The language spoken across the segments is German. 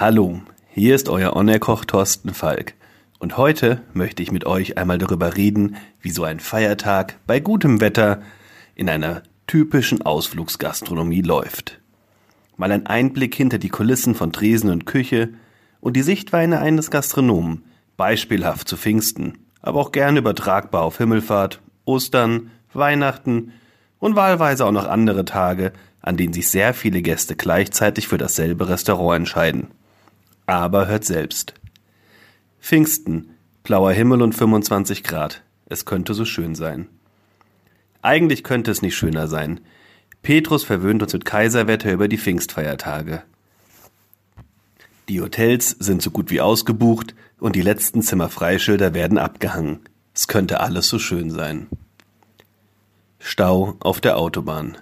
Hallo, hier ist euer On-Air-Koch Thorsten Falk. Und heute möchte ich mit euch einmal darüber reden, wie so ein Feiertag bei gutem Wetter in einer typischen Ausflugsgastronomie läuft. Mal ein Einblick hinter die Kulissen von Tresen und Küche und die Sichtweine eines Gastronomen, beispielhaft zu Pfingsten, aber auch gerne übertragbar auf Himmelfahrt, Ostern, Weihnachten und wahlweise auch noch andere Tage, an denen sich sehr viele Gäste gleichzeitig für dasselbe Restaurant entscheiden. Aber hört selbst. Pfingsten, blauer Himmel und 25 Grad. Es könnte so schön sein. Eigentlich könnte es nicht schöner sein. Petrus verwöhnt uns mit Kaiserwetter über die Pfingstfeiertage. Die Hotels sind so gut wie ausgebucht und die letzten Zimmerfreischilder werden abgehangen. Es könnte alles so schön sein. Stau auf der Autobahn.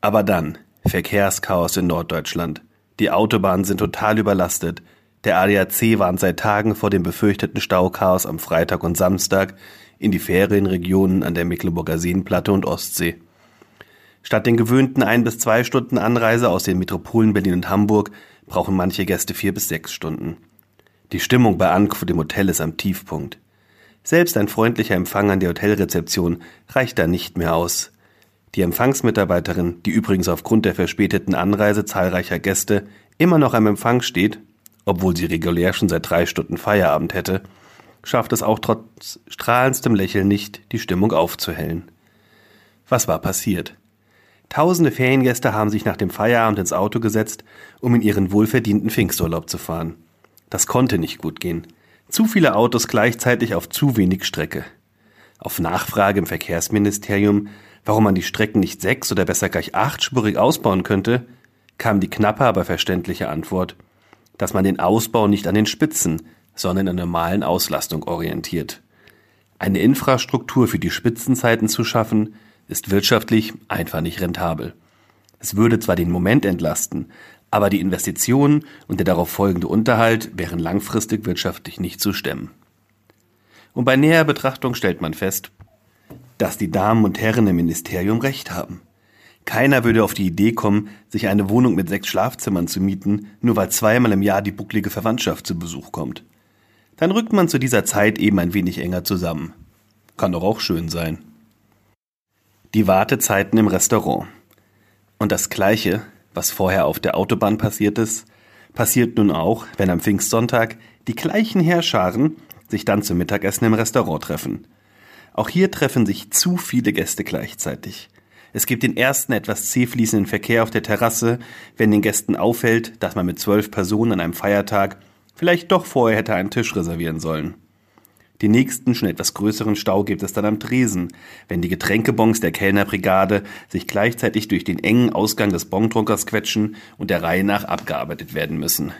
Aber dann Verkehrschaos in Norddeutschland. Die Autobahnen sind total überlastet. Der ADAC warnt seit Tagen vor dem befürchteten Stauchaos am Freitag und Samstag in die Ferienregionen an der Mecklenburger Seenplatte und Ostsee. Statt den gewöhnten ein bis zwei Stunden Anreise aus den Metropolen Berlin und Hamburg brauchen manche Gäste vier bis sechs Stunden. Die Stimmung bei Ankunft im Hotel ist am Tiefpunkt. Selbst ein freundlicher Empfang an der Hotelrezeption reicht da nicht mehr aus. Die Empfangsmitarbeiterin, die übrigens aufgrund der verspäteten Anreise zahlreicher Gäste immer noch am Empfang steht, obwohl sie regulär schon seit drei Stunden Feierabend hätte, schafft es auch trotz strahlendstem Lächeln nicht, die Stimmung aufzuhellen. Was war passiert? Tausende Feriengäste haben sich nach dem Feierabend ins Auto gesetzt, um in ihren wohlverdienten Pfingsturlaub zu fahren. Das konnte nicht gut gehen. Zu viele Autos gleichzeitig auf zu wenig Strecke. Auf Nachfrage im Verkehrsministerium, warum man die Strecken nicht sechs oder besser gleich achtspurig ausbauen könnte, kam die knappe, aber verständliche Antwort, dass man den Ausbau nicht an den Spitzen, sondern an der normalen Auslastung orientiert. Eine Infrastruktur für die Spitzenzeiten zu schaffen, ist wirtschaftlich einfach nicht rentabel. Es würde zwar den Moment entlasten, aber die Investitionen und der darauf folgende Unterhalt wären langfristig wirtschaftlich nicht zu stemmen. Und bei näherer Betrachtung stellt man fest, dass die Damen und Herren im Ministerium recht haben. Keiner würde auf die Idee kommen, sich eine Wohnung mit sechs Schlafzimmern zu mieten, nur weil zweimal im Jahr die bucklige Verwandtschaft zu Besuch kommt. Dann rückt man zu dieser Zeit eben ein wenig enger zusammen. Kann doch auch schön sein. Die Wartezeiten im Restaurant. Und das Gleiche was vorher auf der Autobahn passiert ist, passiert nun auch, wenn am Pfingstsonntag die gleichen Herrscharen sich dann zum Mittagessen im Restaurant treffen. Auch hier treffen sich zu viele Gäste gleichzeitig. Es gibt den ersten etwas zäh fließenden Verkehr auf der Terrasse, wenn den Gästen auffällt, dass man mit zwölf Personen an einem Feiertag vielleicht doch vorher hätte einen Tisch reservieren sollen. Den nächsten, schon etwas größeren Stau gibt es dann am Tresen, wenn die Getränkebons der Kellnerbrigade sich gleichzeitig durch den engen Ausgang des Bongdruckers quetschen und der Reihe nach abgearbeitet werden müssen.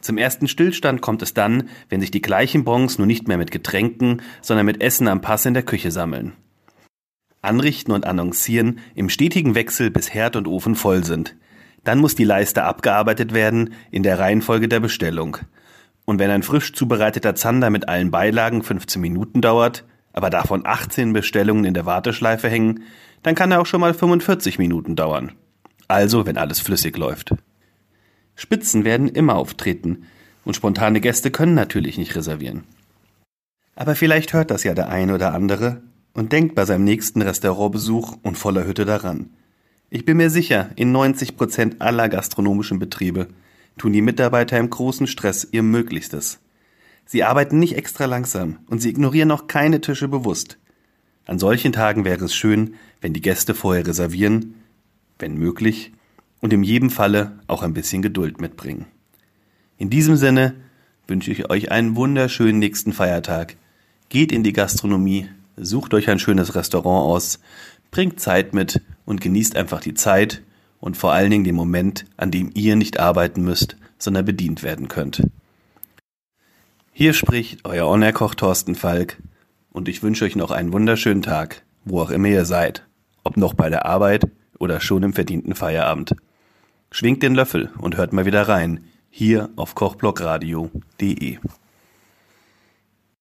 Zum ersten Stillstand kommt es dann, wenn sich die gleichen Bons nur nicht mehr mit Getränken, sondern mit Essen am Pass in der Küche sammeln. Anrichten und annoncieren im stetigen Wechsel, bis Herd und Ofen voll sind. Dann muss die Leiste abgearbeitet werden in der Reihenfolge der Bestellung. Und wenn ein frisch zubereiteter Zander mit allen Beilagen 15 Minuten dauert, aber davon 18 Bestellungen in der Warteschleife hängen, dann kann er auch schon mal 45 Minuten dauern. Also, wenn alles flüssig läuft. Spitzen werden immer auftreten und spontane Gäste können natürlich nicht reservieren. Aber vielleicht hört das ja der eine oder andere und denkt bei seinem nächsten Restaurantbesuch und voller Hütte daran. Ich bin mir sicher, in 90 Prozent aller gastronomischen Betriebe tun die Mitarbeiter im großen Stress ihr Möglichstes. Sie arbeiten nicht extra langsam und sie ignorieren auch keine Tische bewusst. An solchen Tagen wäre es schön, wenn die Gäste vorher reservieren, wenn möglich, und in jedem Falle auch ein bisschen Geduld mitbringen. In diesem Sinne wünsche ich euch einen wunderschönen nächsten Feiertag. Geht in die Gastronomie, sucht euch ein schönes Restaurant aus, bringt Zeit mit und genießt einfach die Zeit und vor allen Dingen den Moment, an dem ihr nicht arbeiten müsst, sondern bedient werden könnt. Hier spricht euer On-Air-Koch Thorsten Falk und ich wünsche euch noch einen wunderschönen Tag, wo auch immer ihr seid, ob noch bei der Arbeit oder schon im verdienten Feierabend. Schwingt den Löffel und hört mal wieder rein, hier auf kochblockradio.de.